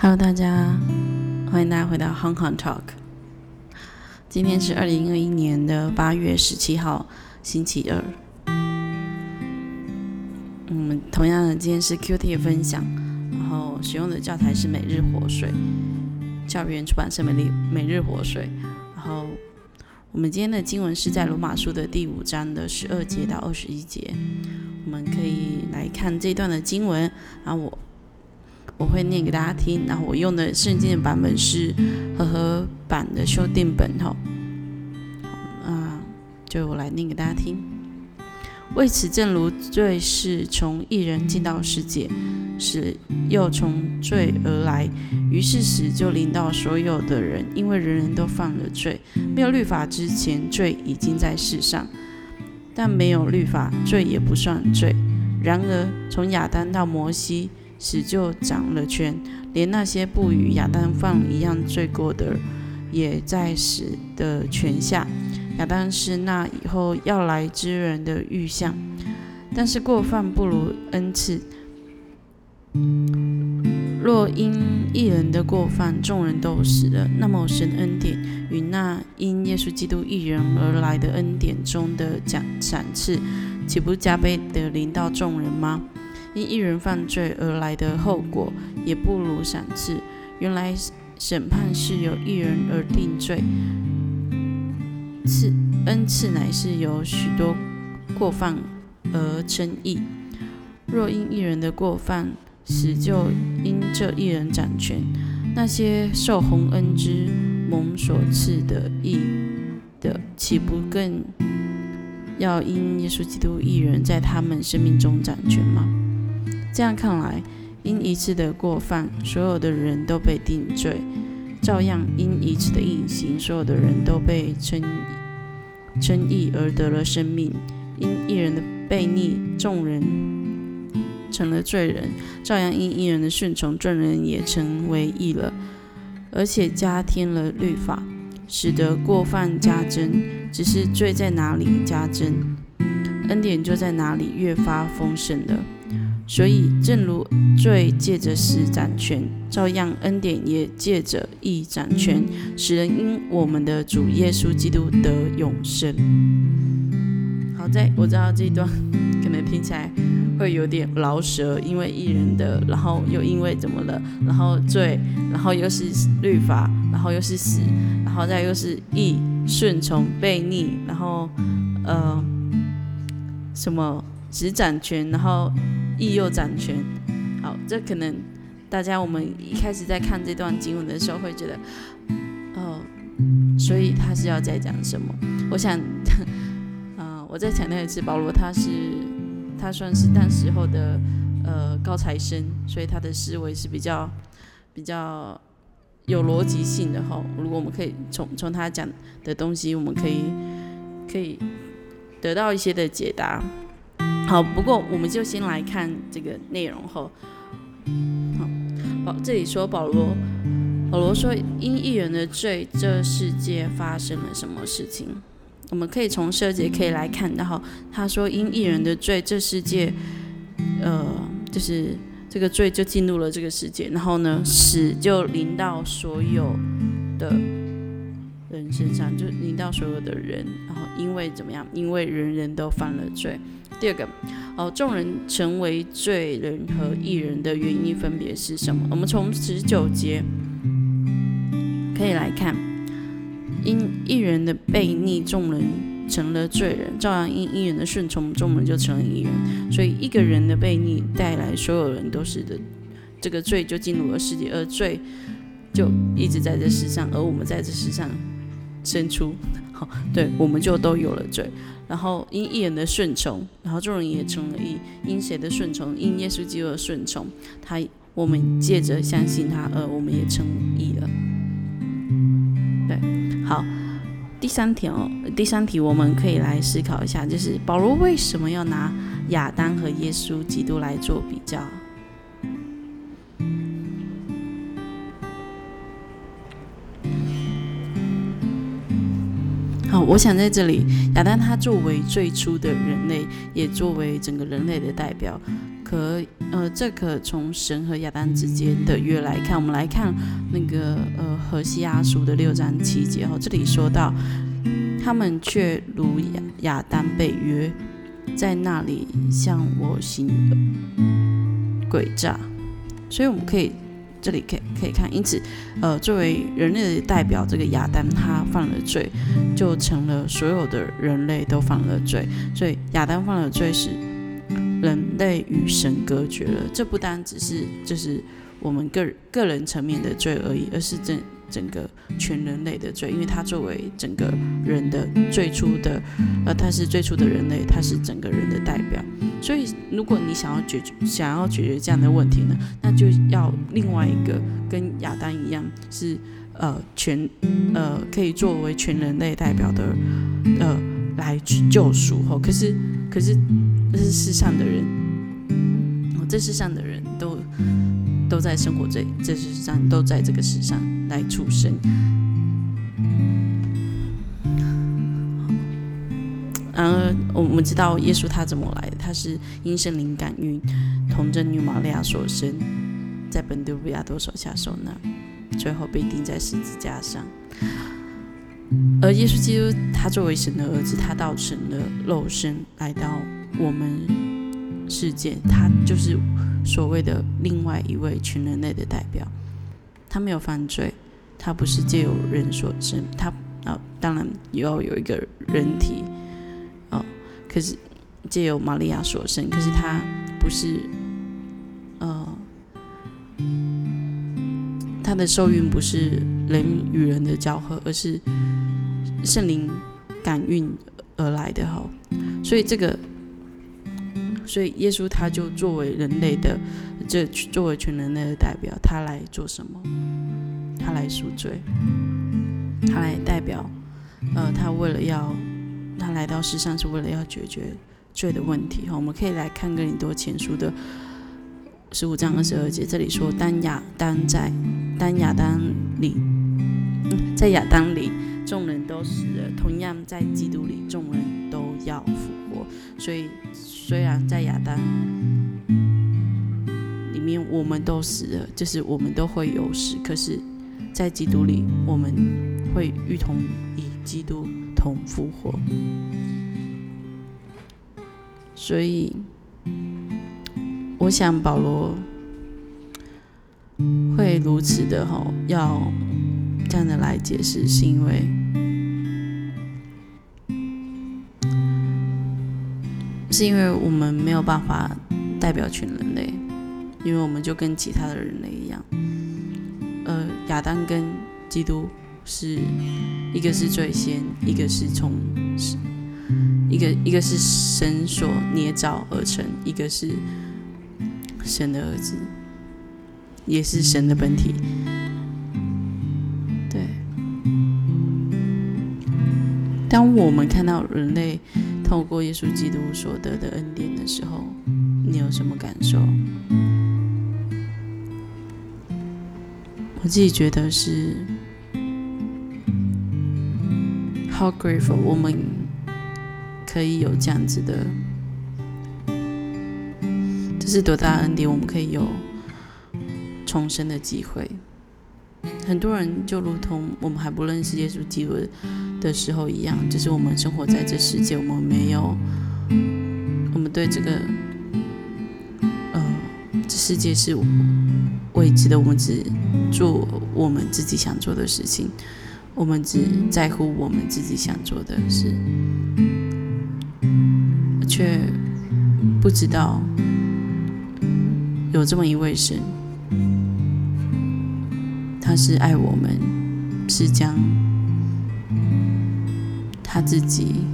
Hello，大家，欢迎大家回到 Hong Kong Talk。今天是二零二一年的八月十七号，星期二。嗯，同样的，今天是 Q T 分享，然后使用的教材是每日活水，教育出版社每日每日活水。然后我们今天的经文是在罗马书的第五章的十二节到二十一节，我们可以来看这段的经文。然后我。我会念给大家听，然后我用的圣经的版本是和合版的修订本，哈，啊，就我来念给大家听。为此，正如罪是从一人进到世界，使又从罪而来，于是死就临到所有的人，因为人人都犯了罪。没有律法之前，罪已经在世上；但没有律法，罪也不算罪。然而，从亚当到摩西。死就掌了权，连那些不与亚当犯一样罪过的，也在死的权下。亚当是那以后要来之人的预象，但是过犯不如恩赐。若因一人的过犯，众人都死了，那么神恩典与那因耶稣基督一人而来的恩典中的奖赏赐，岂不加倍的临到众人吗？因一人犯罪而来的后果，也不如赏赐。原来审判是由一人而定罪，赐恩赐乃是由许多过犯而称义。若因一人的过犯，死就因这一人掌权，那些受洪恩之蒙所赐的义的，岂不更要因耶稣基督一人在他们生命中掌权吗？这样看来，因一次的过犯，所有的人都被定罪；照样因一次的隐形，所有的人都被称称义而得了生命。因一人的悖逆，众人成了罪人；照样因一人的顺从，众人也成为义了。而且加添了律法，使得过犯加增。只是罪在哪里加增，恩典就在哪里越发丰盛了。所以，正如罪借着死掌权，照样恩典也借着义掌权，使人因我们的主耶稣基督得永生。好在，我知道这一段可能听起来会有点老舌，因为艺人的，然后又因为怎么了，然后罪，然后又是律法，然后又是死，然后再又是义顺从悖逆，然后呃什么只掌权，然后。义又掌权，好，这可能大家我们一开始在看这段经文的时候会觉得，哦，所以他是要在讲什么？我想，嗯，我再强调一次，保罗他是他算是当时候的呃高材生，所以他的思维是比较比较有逻辑性的哈。如果我们可以从从他讲的东西，我们可以可以得到一些的解答。好，不过我们就先来看这个内容后。好，保这里说保罗，保罗说因一人的罪，这世界发生了什么事情？我们可以从设计可以来看到，他说因一人的罪，这世界，呃，就是这个罪就进入了这个世界，然后呢，死就临到所有的人身上，就临到所有的人，然后因为怎么样？因为人人都犯了罪。第二个，哦，众人成为罪人和义人的原因分别是什么？我们从十九节可以来看，因一人的悖逆，众人成了罪人；照样因一人的顺从，众人就成了义人。所以一个人的悖逆带来所有人都是的，这个罪就进入了世界，而罪就一直在这世上，而我们在这世上生出，对，我们就都有了罪。然后因一人的顺从，然后众人也成了义。因谁的顺从？因耶稣基督的顺从，他我们借着相信他，而我们也成义了。对，好，第三题哦，第三题我们可以来思考一下，就是保罗为什么要拿亚当和耶稣基督来做比较？我想在这里，亚当他作为最初的人类，也作为整个人类的代表，可呃，这可从神和亚当之间的约来看，我们来看那个呃何西阿书的六章七节哦，这里说到他们却如亚亚当被约，在那里向我行诡诈，所以我们可以。这里可以可以看，因此，呃，作为人类的代表，这个亚当他犯了罪，就成了所有的人类都犯了罪。所以亚当犯了罪，是人类与神隔绝了。这不单只是就是我们个个人层面的罪而已，而是整整个全人类的罪，因为他作为整个人的最初的，呃，他是最初的人类，他是整个人的代表。所以，如果你想要解决想要解决这样的问题呢，那就要另外一个跟亚当一样是呃全呃可以作为全人类代表的呃来救赎哦。可是可是这是世上的人，这世上的人都都在生活这这世上都在这个世上来出生。然而，我们知道耶稣他怎么来的？他是因圣灵感孕，童贞女玛利亚所生，在本丢比亚多手下受难，最后被钉在十字架上。而耶稣基督他作为神的儿子，他道成了肉身来到我们世界，他就是所谓的另外一位全人类的代表。他没有犯罪，他不是借由人所生，他啊，当然也要有一个人体。可是借由玛利亚所生，可是他不是，呃，他的受孕不是人与人的交合，而是圣灵感孕而来的哈。所以这个，所以耶稣他就作为人类的，这作为全人类的代表，他来做什么？他来赎罪，他来代表，呃，他为了要。他来到世上是为了要解决罪的问题哈，我们可以来看哥林多前书的十五章二十二节，这里说：当亚当在，当亚当里，在亚当里众人都死了，同样在基督里众人都要复活。所以虽然在亚当里面我们都死了，就是我们都会有死，可是，在基督里我们会与同以基督。同复活，所以我想保罗会如此的哈，要这样的来解释，是因为是因为我们没有办法代表全人类，因为我们就跟其他的人类一样，呃，亚当跟基督。是一个是最先，一个是从一个一个是神所捏造而成，一个是神的儿子，也是神的本体。对，当我们看到人类透过耶稣基督所得的恩典的时候，你有什么感受？我自己觉得是。How grateful！我们可以有这样子的，这是多大恩典！我们可以有重生的机会。很多人就如同我们还不认识耶稣基督的时候一样，就是我们生活在这世界，我们没有，我们对这个，呃，这世界是未知的，我们只做我们自己想做的事情。我们只在乎我们自己想做的事，却不知道有这么一位神，他是爱我们，是将他自己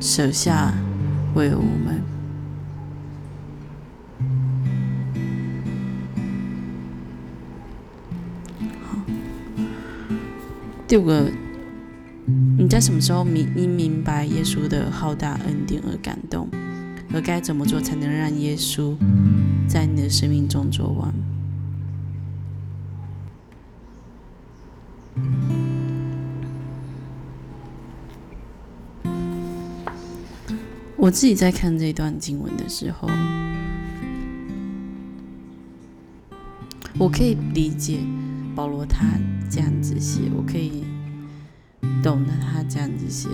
舍下为我们。第五个，你在什么时候明你明白耶稣的浩大恩典而感动？而该怎么做才能让耶稣在你的生命中做完？我自己在看这段经文的时候我可以理解保罗他这样子写我可以懂得他这样子写。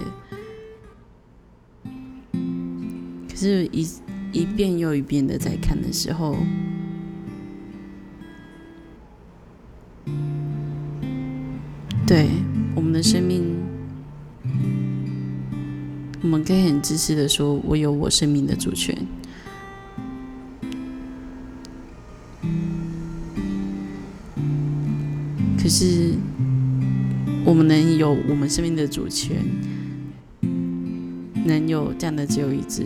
可是一一遍又一遍的在看的时候对我们的生命我们可以很自私的说：“我有我生命的主权。”可是，我们能有我们生命的主权，能有这样的自由意志，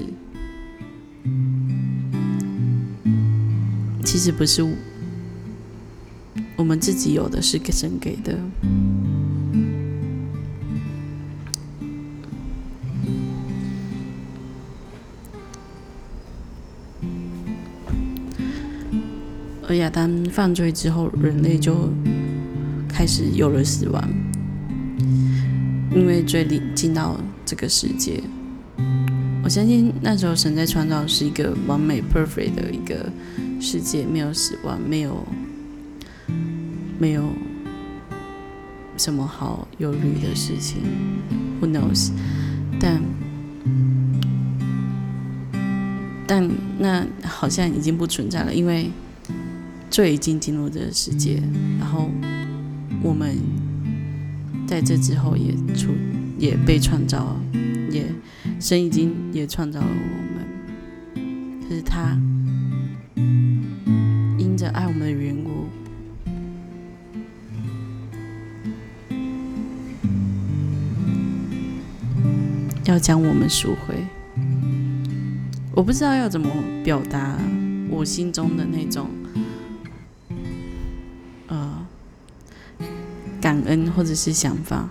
其实不是我们自己有的，是神给的。亚当犯罪之后，人类就。开始有了死亡，因为罪里进到这个世界。我相信那时候神在创造是一个完美 perfect 的一个世界，没有死亡，没有没有什么好忧虑的事情。Who knows？但但那好像已经不存在了，因为罪已经进入这个世界，然后。我们在这之后也出也被创造，也神已经也创造了我们。可是他因着爱我们的缘故，要将我们赎回。我不知道要怎么表达我心中的那种。恩或者是想法，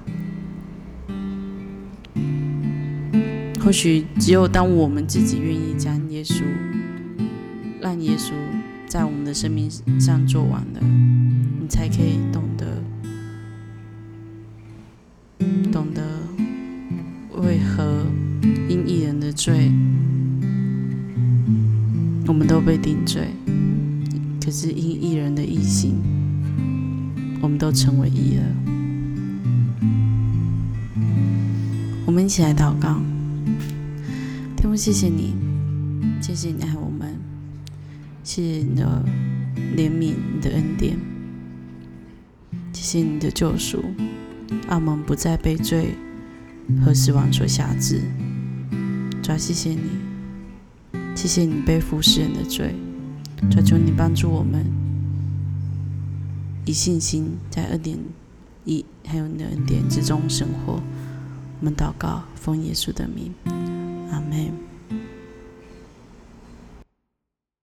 或许只有当我们自己愿意将耶稣，让耶稣在我们的生命上做完了，你才可以懂得，懂得为何因一人的罪，我们都被定罪，可是因一人的异心。我们都成为一了。我们一起来祷告，天父，谢谢你，谢谢你爱我们，谢谢你的怜悯，你的恩典，谢谢你的救赎，让我们不再被罪和死亡所辖制。主要谢谢你，谢谢你背负世人的罪，主求你帮助我们。以信心在恩典一还有你的恩典之中生活，我们祷告，奉耶稣的名，阿门。